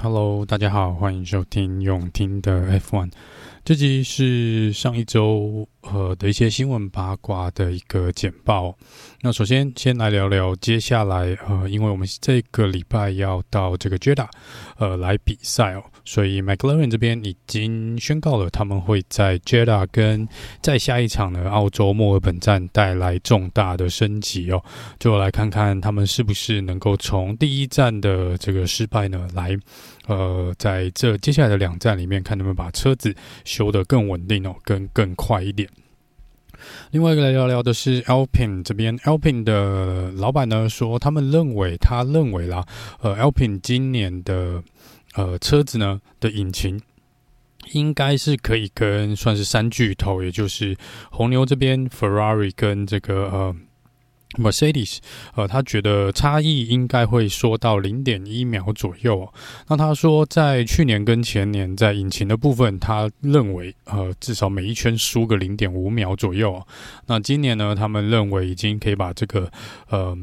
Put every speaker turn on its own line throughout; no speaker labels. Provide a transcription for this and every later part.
Hello，大家好，欢迎收听永听的 F One。这集是上一周呃的一些新闻八卦的一个简报。那首先先来聊聊接下来呃，因为我们这个礼拜要到这个 Jeddah 呃来比赛哦，所以 McLaren 这边已经宣告了他们会在 Jeddah 跟在下一场的澳洲墨尔本站带来重大的升级哦，就来看看他们是不是能够从第一站的这个失败呢来。呃，在这接下来的两站里面，看能不能把车子修得更稳定哦，更更快一点。另外一个来聊聊的是 Alpin 这边，Alpin 的老板呢说，他们认为，他认为啦，呃，Alpin 今年的呃车子呢的引擎应该是可以跟算是三巨头，也就是红牛这边 Ferrari 跟这个呃。Mercedes，呃，他觉得差异应该会缩到零点一秒左右。那他说，在去年跟前年，在引擎的部分，他认为，呃，至少每一圈输个零点五秒左右。那今年呢，他们认为已经可以把这个，呃。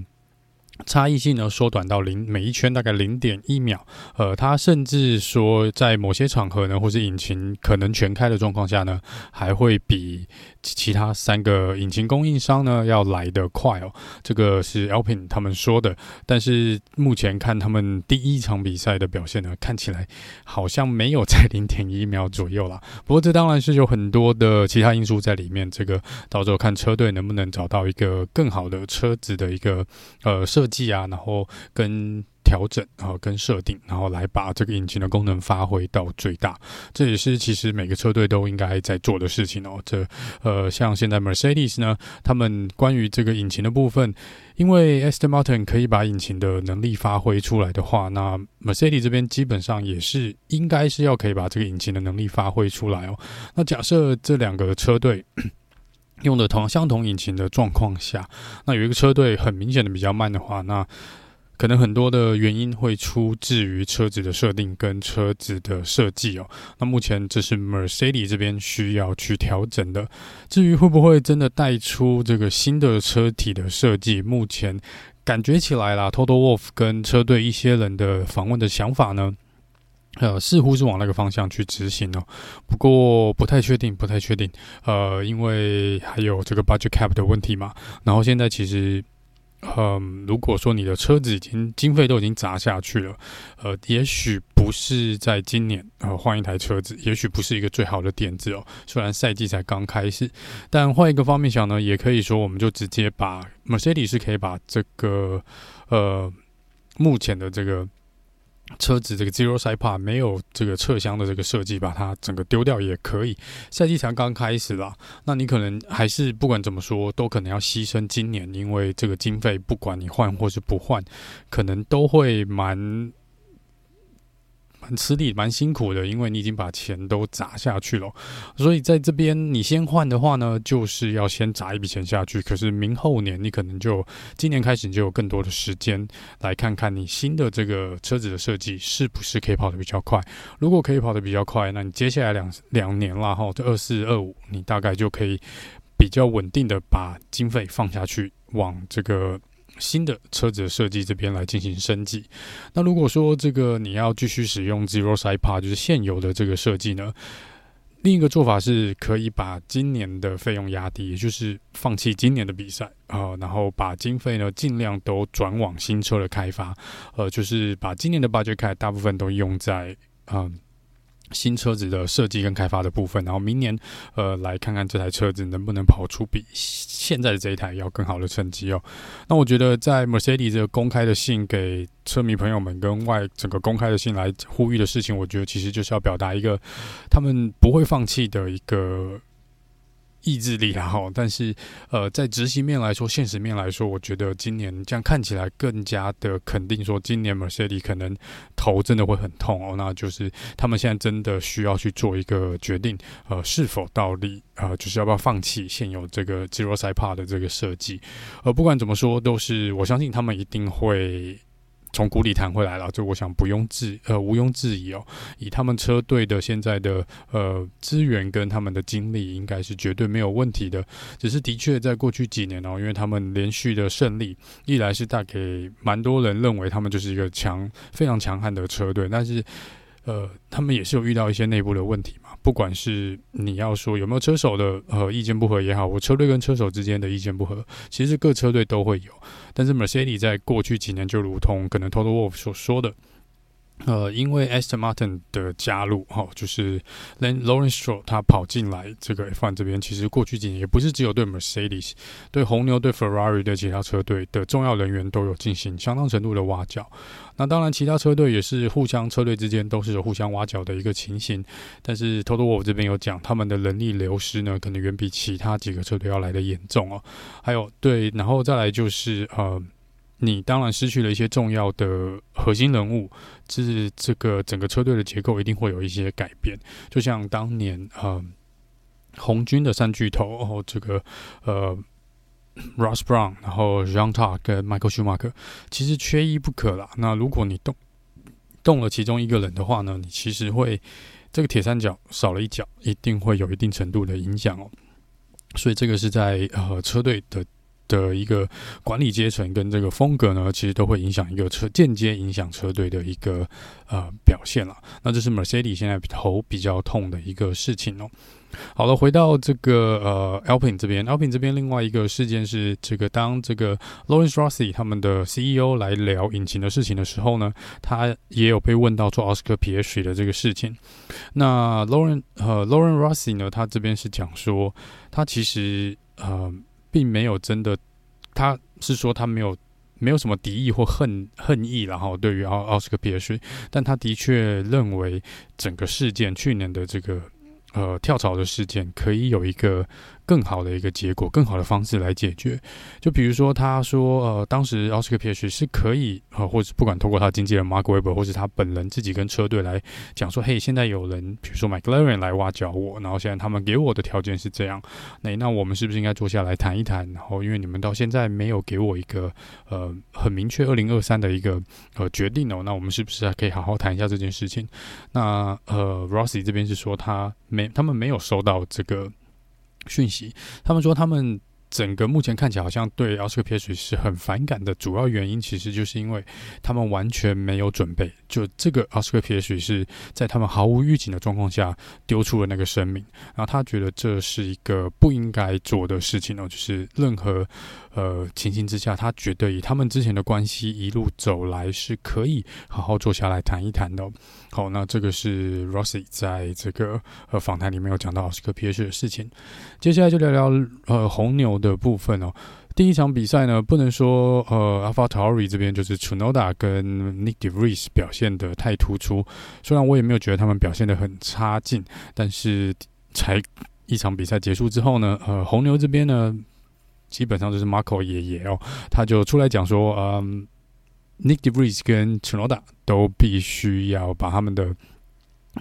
差异性呢缩短到零，每一圈大概零点一秒。呃，他甚至说，在某些场合呢，或是引擎可能全开的状况下呢，还会比其他三个引擎供应商呢要来得快哦。这个是 Alpin 他们说的，但是目前看他们第一场比赛的表现呢，看起来好像没有在零点一秒左右啦。不过这当然是有很多的其他因素在里面，这个到时候看车队能不能找到一个更好的车子的一个呃设。计啊，然后跟调整啊，跟设定，然后来把这个引擎的功能发挥到最大。这也是其实每个车队都应该在做的事情哦。这呃，像现在 Mercedes 呢，他们关于这个引擎的部分，因为 Aston Martin 可以把引擎的能力发挥出来的话，那 Mercedes 这边基本上也是应该是要可以把这个引擎的能力发挥出来哦。那假设这两个车队。用的同相同引擎的状况下，那有一个车队很明显的比较慢的话，那可能很多的原因会出自于车子的设定跟车子的设计哦。那目前这是 Mercedes 这边需要去调整的。至于会不会真的带出这个新的车体的设计，目前感觉起来啦，Toto Wolff 跟车队一些人的访问的想法呢？呃，似乎是往那个方向去执行哦，不过不太确定，不太确定。呃，因为还有这个 budget cap 的问题嘛。然后现在其实，嗯、如果说你的车子已经经费都已经砸下去了，呃，也许不是在今年呃换一台车子，也许不是一个最好的点子哦。虽然赛季才刚开始，但换一个方面想呢，也可以说我们就直接把 Mercedes 是可以把这个呃目前的这个。车子这个 Zero Side Pod 没有这个侧箱的这个设计，把它整个丢掉也可以。赛季才刚开始啦，那你可能还是不管怎么说，都可能要牺牲今年，因为这个经费，不管你换或是不换，可能都会蛮。蛮吃力，蛮辛苦的，因为你已经把钱都砸下去了，所以在这边你先换的话呢，就是要先砸一笔钱下去。可是明后年你可能就今年开始你就有更多的时间来看看你新的这个车子的设计是不是可以跑得比较快。如果可以跑得比较快，那你接下来两两年啦，哈，这二四二五，你大概就可以比较稳定的把经费放下去，往这个。新的车子的设计这边来进行升级。那如果说这个你要继续使用 Zero Side Pod，就是现有的这个设计呢，另一个做法是可以把今年的费用压低，也就是放弃今年的比赛啊、呃，然后把经费呢尽量都转往新车的开发，呃，就是把今年的 budget cut 大部分都用在嗯。新车子的设计跟开发的部分，然后明年，呃，来看看这台车子能不能跑出比现在的这一台要更好的成绩哦。那我觉得，在 Mercedes 这个公开的信给车迷朋友们跟外整个公开的信来呼吁的事情，我觉得其实就是要表达一个他们不会放弃的一个。意志力啊，哈，但是呃，在执行面来说，现实面来说，我觉得今年这样看起来更加的肯定，说今年 Mercedes 可能头真的会很痛哦，那就是他们现在真的需要去做一个决定，呃，是否到底呃，就是要不要放弃现有这个 Zero Side Pod 的这个设计，呃，不管怎么说，都是我相信他们一定会。从谷底弹回来了，这我想不用置呃毋庸置疑哦。以他们车队的现在的呃资源跟他们的精力，应该是绝对没有问题的。只是的确在过去几年哦，因为他们连续的胜利，一来是带给蛮多人认为他们就是一个强非常强悍的车队，但是呃他们也是有遇到一些内部的问题。不管是你要说有没有车手的呃意见不合也好，我车队跟车手之间的意见不合，其实各车队都会有。但是 Mercedes 在过去几年就如同可能 Toto Wolff 所说的，呃，因为 Aston Martin 的加入，哈、就是 Lawrence Stroll 他跑进来这个 F1 这边，其实过去几年也不是只有对 Mercedes、对红牛、对 Ferrari 的其他车队的重要人员都有进行相当程度的挖角。那当然，其他车队也是互相车队之间都是有互相挖角的一个情形。但是 Toto Wolff 这边有讲，他们的人力流失呢，可能远比其他几个车队要来的严重哦。还有对，然后再来就是呃，你当然失去了一些重要的核心人物，就是这个整个车队的结构一定会有一些改变。就像当年呃，红军的三巨头，然后这个呃。Ross Brown，然后 Jean Todt 跟 Michael Schumacher，其实缺一不可啦。那如果你动动了其中一个人的话呢，你其实会这个铁三角少了一角，一定会有一定程度的影响哦。所以这个是在呃车队的的一个管理阶层跟这个风格呢，其实都会影响一个车间接影响车队的一个呃表现了。那这是 Mercedes 现在头比较痛的一个事情哦。好了，回到这个呃，Alpine 这边，Alpine 这边另外一个事件是，这个当这个 Lawrence Rossi 他们的 CEO 来聊引擎的事情的时候呢，他也有被问到做 Oscar PH 的这个事情。那 Lawrence 呃 Lawrence Rossi 呢，他这边是讲说，他其实呃并没有真的，他是说他没有没有什么敌意或恨恨意，然后对于奥奥斯卡皮尔逊但他的确认为整个事件去年的这个。呃，跳槽的事件可以有一个更好的一个结果，更好的方式来解决。就比如说，他说，呃，当时奥斯卡皮耶许是可以，呃，或者不管通过他经纪人 Mark Webber，或是他本人自己跟车队来讲说，嘿，现在有人，比如说 McLaren 来挖角我，然后现在他们给我的条件是这样，那那我们是不是应该坐下来谈一谈？然后，因为你们到现在没有给我一个呃很明确二零二三的一个呃决定哦，那我们是不是还可以好好谈一下这件事情？那呃，Rossi 这边是说他没，他们没有收到这个。讯息，他们说他们整个目前看起来好像对奥斯卡皮耶许是很反感的，主要原因其实就是因为他们完全没有准备，就这个奥斯卡皮耶许是在他们毫无预警的状况下丢出了那个声明，然后他觉得这是一个不应该做的事情哦，就是任何。呃，情形之下，他觉得以他们之前的关系一路走来是可以好好坐下来谈一谈的。好，那这个是 Rossi 在这个呃访谈里面有讲到奥斯卡皮耶许的事情。接下来就聊聊呃红牛的部分哦。第一场比赛呢，不能说呃 AlphaTauri 这边就是 Tsunoda 跟 Nick De Vries 表现得太突出，虽然我也没有觉得他们表现得很差劲，但是才一场比赛结束之后呢，呃红牛这边呢。基本上就是 Marco 爷爷哦，他就出来讲说，嗯，Nick De Vries 跟 Tsunoda 都必须要把他们的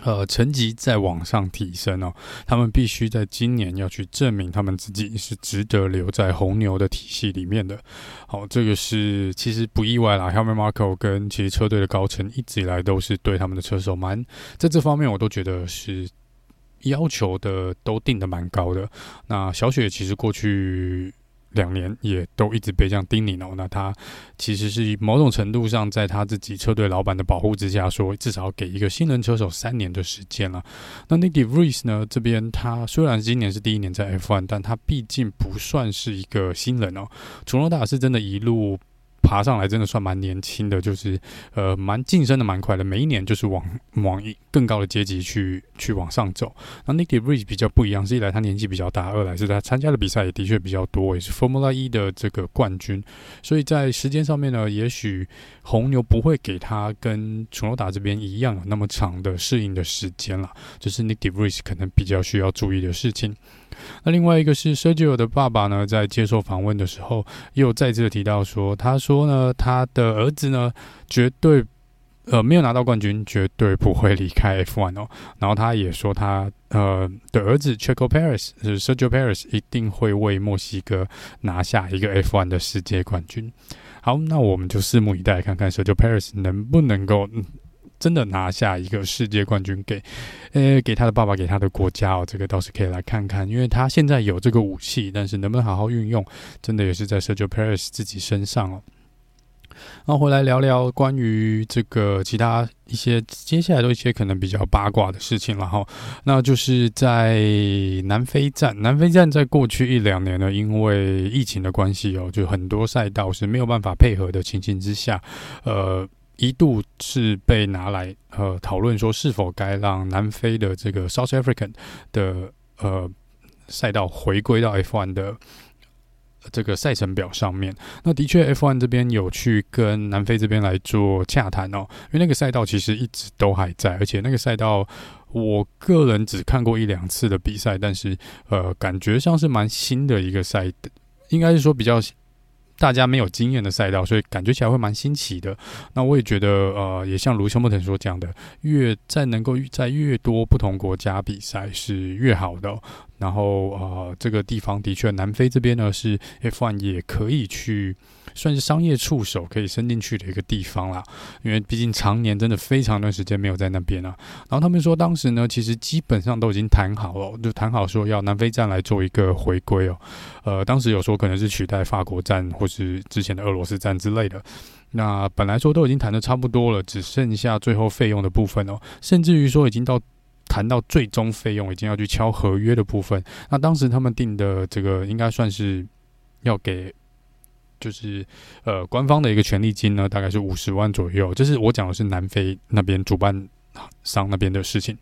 呃成绩再往上提升哦，他们必须在今年要去证明他们自己是值得留在红牛的体系里面的。好，这个是其实不意外啦，Helmut Marko 跟其实车队的高层一直以来都是对他们的车手蛮在这方面，我都觉得是要求的都定的蛮高的。那小雪其实过去。两年也都一直被这样叮咛哦，那他其实是某种程度上在他自己车队老板的保护之下，说至少给一个新人车手三年的时间了。那 Nick De Vries 呢？这边他虽然今年是第一年在 F1，但他毕竟不算是一个新人哦。楚诺达是真的一路。爬上来真的算蛮年轻的，就是呃蛮晋升的蛮快的，每一年就是往 往一更高的阶级去去往上走。那 Nick De Vries 比较不一样，是一来他年纪比较大，二来是他参加的比赛也的确比较多，也是 Formula 一的这个冠军，所以在时间上面呢，也许红牛不会给他跟楚诺达这边一样有那么长的适应的时间了，就是 Nick De Vries 可能比较需要注意的事情。那另外一个是 Sergio 的爸爸呢，在接受访问的时候，又再次提到说，他说呢，他的儿子呢，绝对呃没有拿到冠军，绝对不会离开 F1 哦。然后他也说他呃的儿子 Checo Perez 就是 Sergio Perez 一定会为墨西哥拿下一个 F1 的世界冠军。好，那我们就拭目以待，看看 Sergio Perez 能不能够。真的拿下一个世界冠军给，呃，给他的爸爸，给他的国家哦，这个倒是可以来看看，因为他现在有这个武器，但是能不能好好运用，真的也是在 Sergio Perez 自己身上哦。然后回来聊聊关于这个其他一些接下来的一些可能比较八卦的事情，然后那就是在南非站，南非站在过去一两年呢，因为疫情的关系哦，就很多赛道是没有办法配合的情形之下，呃。一度是被拿来呃讨论说，是否该让南非的这个 South African 的呃赛道回归到 F1 的这个赛程表上面。那的确，F1 这边有去跟南非这边来做洽谈哦，因为那个赛道其实一直都还在，而且那个赛道我个人只看过一两次的比赛，但是呃感觉像是蛮新的一个赛，应该是说比较。大家没有经验的赛道，所以感觉起来会蛮新奇的。那我也觉得，呃，也像卢修莫腾所讲的，越在能够在越多不同国家比赛是越好的。然后，呃，这个地方的确，南非这边呢是 F1 也可以去。算是商业触手可以伸进去的一个地方啦，因为毕竟常年真的非常段时间没有在那边了。然后他们说，当时呢，其实基本上都已经谈好了，就谈好说要南非站来做一个回归哦。呃，当时有说可能是取代法国站或是之前的俄罗斯站之类的。那本来说都已经谈得差不多了，只剩下最后费用的部分哦，甚至于说已经到谈到最终费用，已经要去敲合约的部分。那当时他们定的这个应该算是要给。就是呃，官方的一个权利金呢，大概是五十万左右。这是我讲的是南非那边主办商那边的事情。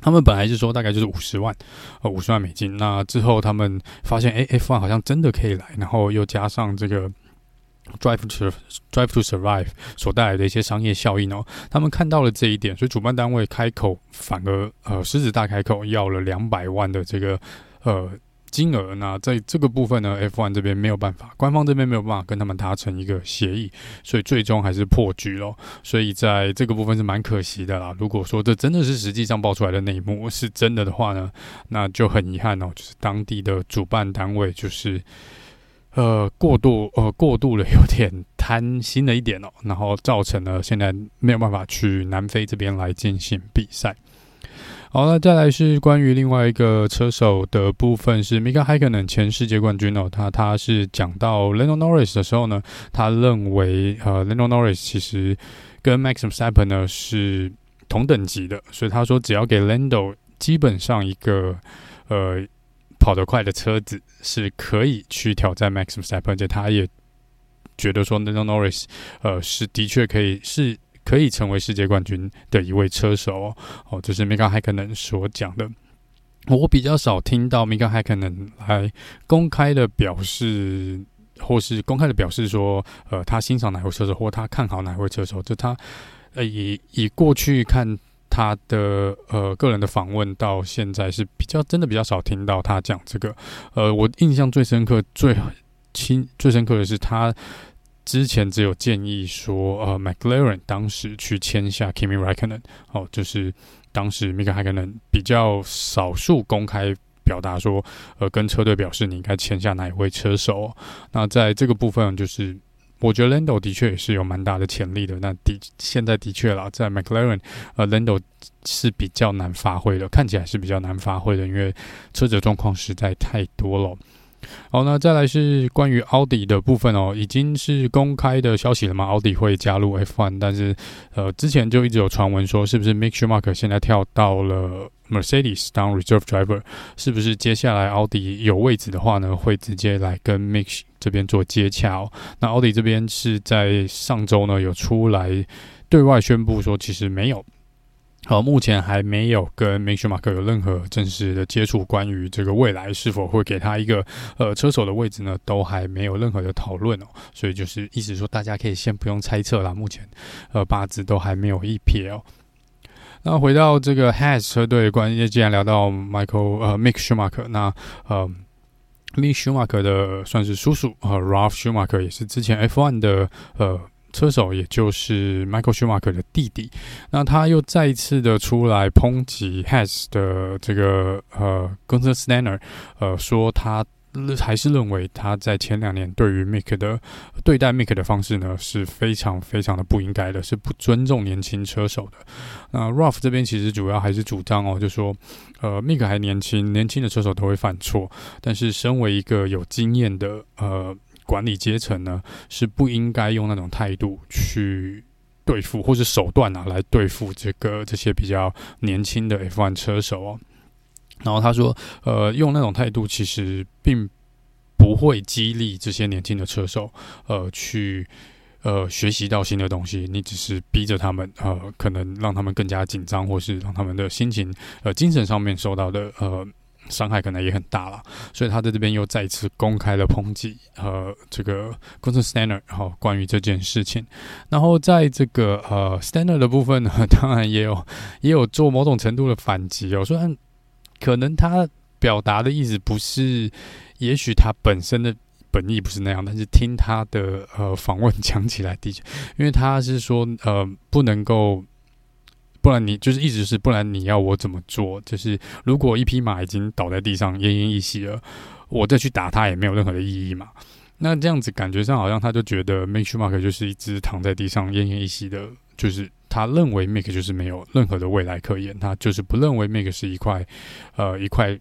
他们本来是说大概就是五十万，呃，五十万美金。那之后他们发现，哎，F1 好像真的可以来，然后又加上这个 Drive to Drive to Survive 所带来的一些商业效应哦，他们看到了这一点，所以主办单位开口反而呃狮子大开口要了两百万的这个呃。金额，那在这个部分呢，F1 这边没有办法，官方这边没有办法跟他们达成一个协议，所以最终还是破局了。所以在这个部分是蛮可惜的啦。如果说这真的是实际上爆出来的内幕是真的的话呢，那就很遗憾哦，就是当地的主办单位就是呃过度呃过度了，有点贪心了一点哦，然后造成了现在没有办法去南非这边来进行比赛。好，那再来是关于另外一个车手的部分，是 Mika Häkkinen 前世界冠军哦。他他是讲到 Lando Norris 的时候呢，他认为呃 Lando Norris 其实跟 Max Verstappen 呢是同等级的，所以他说只要给 Lando 基本上一个呃跑得快的车子是可以去挑战 Max Verstappen，而且他也觉得说 Lando Norris 呃是的确可以是。可以成为世界冠军的一位车手哦，这是 Mika Häkkinen 所讲的。我比较少听到 Mika Häkkinen 来公开的表示，或是公开的表示说，呃，他欣赏哪位车手，或他看好哪位车手。就他呃，以以过去看他的呃个人的访问，到现在是比较真的比较少听到他讲这个。呃，我印象最深刻、最亲、最深刻的是他。之前只有建议说，呃，McLaren 当时去签下 Kimi Raikkonen，哦，就是当时 Mika Häkkinen 比较少数公开表达说，呃，跟车队表示你应该签下哪一位车手。那在这个部分，就是我觉得 Lando 的确也是有蛮大的潜力的。那的现在的确啦，在 McLaren，呃，Lando 是比较难发挥的，看起来是比较难发挥的，因为车子状况实在太多了。好，那再来是关于奥迪的部分哦，已经是公开的消息了吗？奥迪会加入 F1，但是呃，之前就一直有传闻说，是不是 Mick Schumacher 现在跳到了 Mercedes 当 Reserve Driver，是不是接下来奥迪有位置的话呢，会直接来跟 Mick 这边做接洽哦？那奥迪这边是在上周呢有出来对外宣布说，其实没有。好，目前还没有跟 Mick Schumacher 有任何正式的接触，关于这个未来是否会给他一个呃车手的位置呢，都还没有任何的讨论哦。所以就是意思说，大家可以先不用猜测啦。目前呃八字都还没有一撇哦。那回到这个 Has 车队关于，既然聊到 Michael 呃 mickshamark 那呃 Mick Schumacher 的算是叔叔呃，Ralph Schumacher 也是之前 F1 的呃。车手也就是 Michael Schumacher 的弟弟，那他又再一次的出来抨击 Has 的这个呃 Gunther Steiner，呃说他还是认为他在前两年对于 Mick 的对待 Mick 的方式呢，是非常非常的不应该的，是不尊重年轻车手的。那 Ralph 这边其实主要还是主张哦，就说呃 Mick 还年轻，年轻的车手都会犯错，但是身为一个有经验的呃管理阶层呢，是不应该用那种态度去对付或者手段啊来对付这个这些比较年轻的 F1 车手哦。然后他说：“呃，用那种态度其实并不会激励这些年轻的车手，呃，去呃学习到新的东西。你只是逼着他们，呃，可能让他们更加紧张，或是让他们的心情，呃，精神上面受到的呃伤害可能也很大了。所以他在这边又再次公开了抨击，呃，这个 g u n t e r Steiner，然后关于这件事情。然后在这个呃 Steiner 的部分呢，当然也有也有做某种程度的反击哦，虽然。”可能他表达的意思不是，也许他本身的本意不是那样，但是听他的呃访问讲起来的确，因为他是说呃不能够，不然你就是一直是不然你要我怎么做？就是如果一匹马已经倒在地上奄奄一息了，我再去打它也没有任何的意义嘛。那这样子感觉上好像他就觉得 Make Mark 就是一只躺在地上奄奄一息的，就是。他认为 Make 就是没有任何的未来可言，他就是不认为 Make 是一块，呃，一块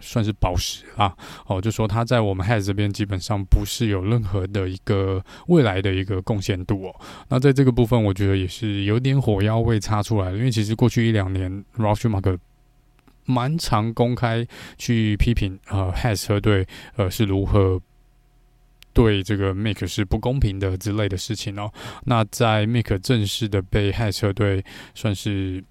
算是宝石啊。哦，就说他在我们 Has 这边基本上不是有任何的一个未来的一个贡献度哦。那在这个部分，我觉得也是有点火药味擦出来了，因为其实过去一两年，Ralf Schumacher 蛮常公开去批评呃 Has 车队呃是如何。对这个 Make 是不公平的之类的事情哦。那在 Make 正式的被 Has 车队算是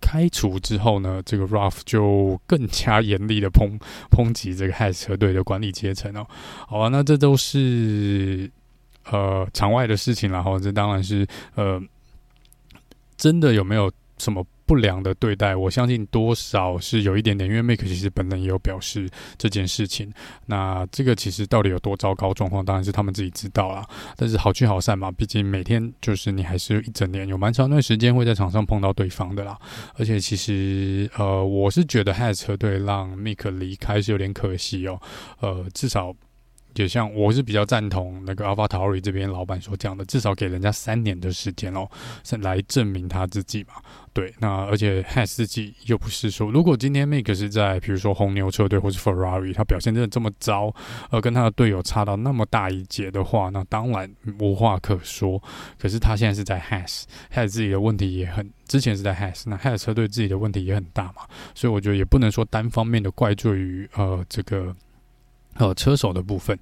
开除之后呢，这个 Ruff 就更加严厉的抨抨击这个 Has 车队的管理阶层哦。好啊，那这都是呃场外的事情，了哈这当然是呃真的有没有什么？不良的对待，我相信多少是有一点点，因为 Mick 其实本人也有表示这件事情。那这个其实到底有多糟糕状况，当然是他们自己知道啦。但是好聚好散嘛，毕竟每天就是你还是一整年有蛮长一段时间会在场上碰到对方的啦。而且其实呃，我是觉得 Has 车队让 Mick 离开是有点可惜哦。呃，至少。也像我是比较赞同那个 AlphaTauri 这边老板所讲的，至少给人家三年的时间哦，是来证明他自己嘛。对，那而且 Has 自己又不是说，如果今天 Make 是在比如说红牛车队或是 Ferrari，他表现真的这么糟，而跟他的队友差到那么大一截的话，那当然无话可说。可是他现在是在 Has，Has 自己的问题也很，之前是在 Has，那 Has 车队自己的问题也很大嘛，所以我觉得也不能说单方面的怪罪于呃这个。呃，车手的部分。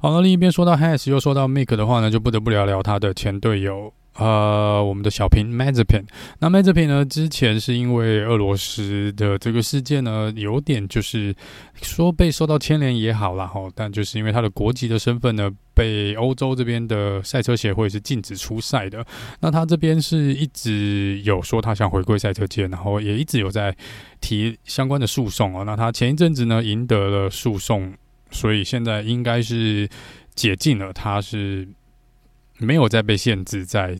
好，那另一边说到 Has，又说到 Mick 的话呢，就不得不聊聊他的前队友，呃，我们的小平 Mazepin。那 Mazepin 呢，之前是因为俄罗斯的这个事件呢，有点就是说被受到牵连也好啦，吼，但就是因为他的国籍的身份呢，被欧洲这边的赛车协会是禁止出赛的。那他这边是一直有说他想回归赛车界，然后也一直有在提相关的诉讼哦。那他前一阵子呢，赢得了诉讼。所以现在应该是解禁了，他是没有再被限制在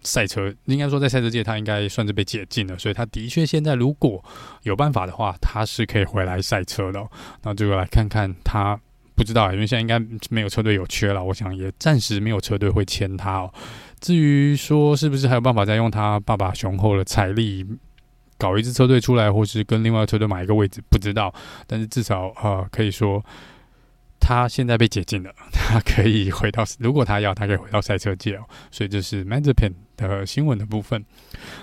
赛车，应该说在赛车界他应该算是被解禁了。所以他的确现在如果有办法的话，他是可以回来赛车的。那这个来看看他，不知道，因为现在应该没有车队有缺了，我想也暂时没有车队会签他哦。至于说是不是还有办法再用他爸爸雄厚的财力搞一支车队出来，或是跟另外车队买一个位置，不知道。但是至少啊、可以说。他现在被解禁了，他可以回到，如果他要，他可以回到赛车界哦。所以这是 Mazepin 的新闻的部分。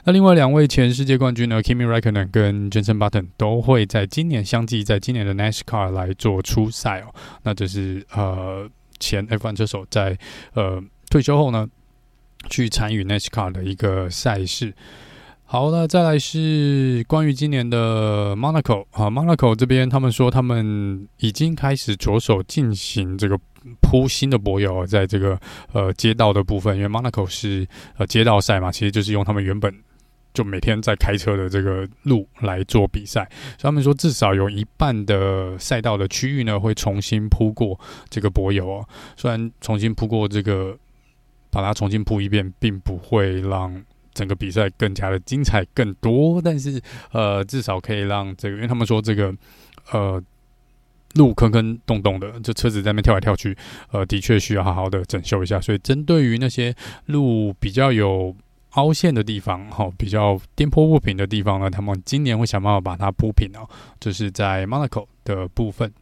那另外两位前世界冠军呢，Kimi Raikkonen 跟 Jenson Button 都会在今年相继在今年的 NASCAR 来做出赛哦。那这是呃前 F1 车手在呃退休后呢，去参与 NASCAR 的一个赛事。好，那再来是关于今年的 Monaco 啊，Monaco 这边他们说他们已经开始着手进行这个铺新的柏油，在这个呃街道的部分，因为 Monaco 是呃街道赛嘛，其实就是用他们原本就每天在开车的这个路来做比赛，所以他们说至少有一半的赛道的区域呢会重新铺过这个柏油哦，虽然重新铺过这个，把它重新铺一遍，并不会让。整个比赛更加的精彩更多，但是呃，至少可以让这个，因为他们说这个呃路坑坑洞洞的，这车子在那边跳来跳去，呃，的确需要好好的整修一下。所以，针对于那些路比较有凹陷的地方，哈，比较颠簸不平的地方呢，他们今年会想办法把它铺平哦。这、是在 Monaco 的部分。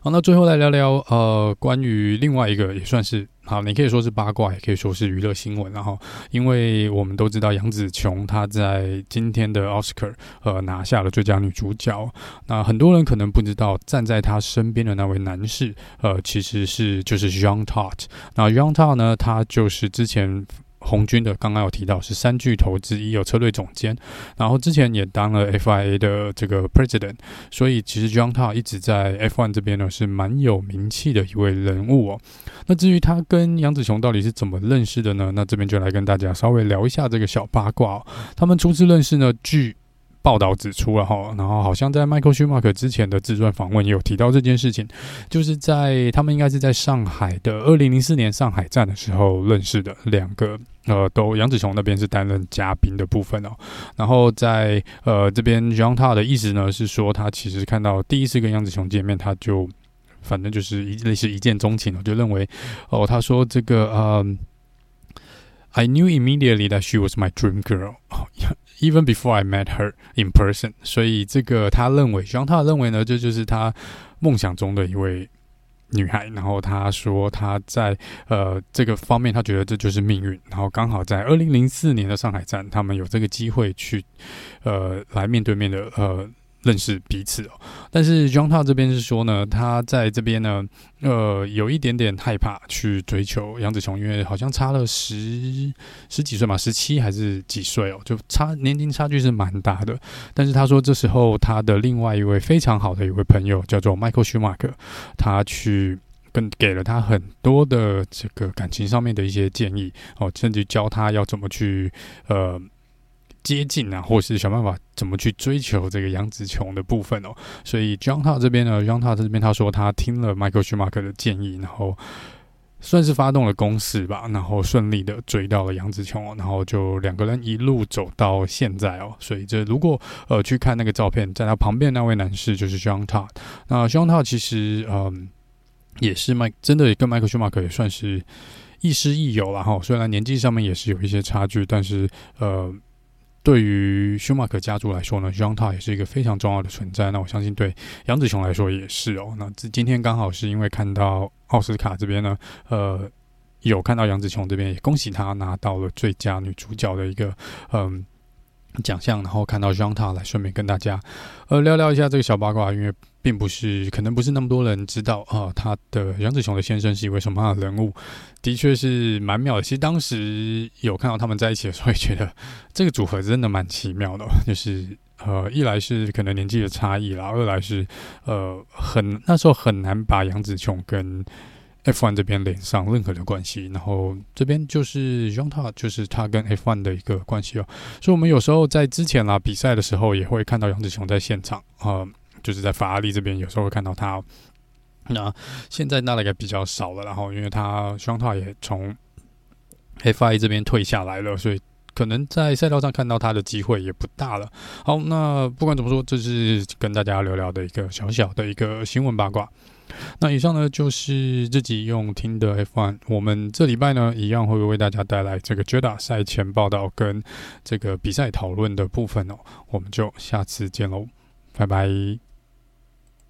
好，那最后来聊聊呃，关于另外一个也算是好，你可以说是八卦，也可以说是娱乐新闻。然后，因为我们都知道杨紫琼她在今天的奥斯卡呃拿下了最佳女主角。那很多人可能不知道，站在她身边的那位男士，呃，其实是就是 John Todt。那 John Todt 呢，他就是之前。红军的刚刚有提到是三巨头之一，有车队总监，然后之前也当了 FIA 的这个 President，所以其实 John Todt 一直在 F1 这边呢是蛮有名气的一位人物哦。那至于他跟杨子雄到底是怎么认识的呢？那这边就来跟大家稍微聊一下这个小八卦哦。他们初次认识呢，据报道指出了哈，然后好像在 Michael Schumacher 之前的自传访问也有提到这件事情，就是在他们应该是在上海的二零零四年上海站的时候认识的两个，呃，都杨紫琼那边是担任嘉宾的部分哦，然后在呃这边 John tod 的意思呢是说他其实看到第一次跟杨紫琼见面，他就反正就是一类似一见钟情了，就认为哦，他说这个呃，I knew immediately that she was my dream girl。Even before I met her in person，所以这个他认为，希望他认为呢，这就，是他梦想中的一位女孩。然后他说他在呃这个方面，他觉得这就是命运。然后刚好在二零零四年的上海站，他们有这个机会去呃来面对面的呃。认识彼此哦，但是 John Ta 这边是说呢，他在这边呢，呃，有一点点害怕去追求杨紫琼，因为好像差了十十几岁嘛，十七还是几岁哦，就差年龄差距是蛮大的。但是他说这时候他的另外一位非常好的一位朋友叫做 Michael Schumacher，他去跟给了他很多的这个感情上面的一些建议哦，甚至教他要怎么去呃。接近啊，或是想办法怎么去追求这个杨紫琼的部分哦。所以 John Todt 这边呢，John Todt 这边他说他听了 Michael Schumacher 的建议，然后算是发动了攻势吧，然后顺利的追到了杨紫琼哦，然后就两个人一路走到现在哦。所以这如果呃去看那个照片，在他旁边那位男士就是 John Todt。那 John Todt 其实嗯、也是麦，真的跟 Michael Schumacher 也算是亦师亦友了哈。虽然年纪上面也是有一些差距，但是呃。对于舒马克家族来说呢，Jean Todt 也是一个非常重要的存在。那我相信对杨紫琼来说也是哦。那今天刚好是因为看到奥斯卡这边呢，呃，有看到杨紫琼这边也恭喜她拿到了最佳女主角的一个嗯奖项，然后看到 Jean Todt 来顺便跟大家呃聊聊一下这个小八卦，因为。并不是，可能不是那么多人知道啊。他的杨紫琼的先生是一位什么样的人物？的确是蛮妙的。其实当时有看到他们在一起的时候，也觉得这个组合真的蛮奇妙的。就是呃，一来是可能年纪的差异啦，二来是呃，很那时候很难把杨紫琼跟 F1 这边连上任何的关系。然后这边就是 Jean Tod 就是他跟 F1 的一个关系哦。所以我们有时候在之前啦比赛的时候，也会看到杨紫琼在现场啊。就是在法拉利这边，有时候会看到他。那现在那大概比较少了，然后因为他双塔也从 FIA 这边退下来了，所以可能在赛道上看到他的机会也不大了。好，那不管怎么说，这是跟大家聊聊的一个小小的一个新闻八卦。那以上呢就是自己用听的 F1，我们这礼拜呢一样会为大家带来这个揭达赛前报道跟这个比赛讨论的部分哦。我们就下次见喽，拜拜。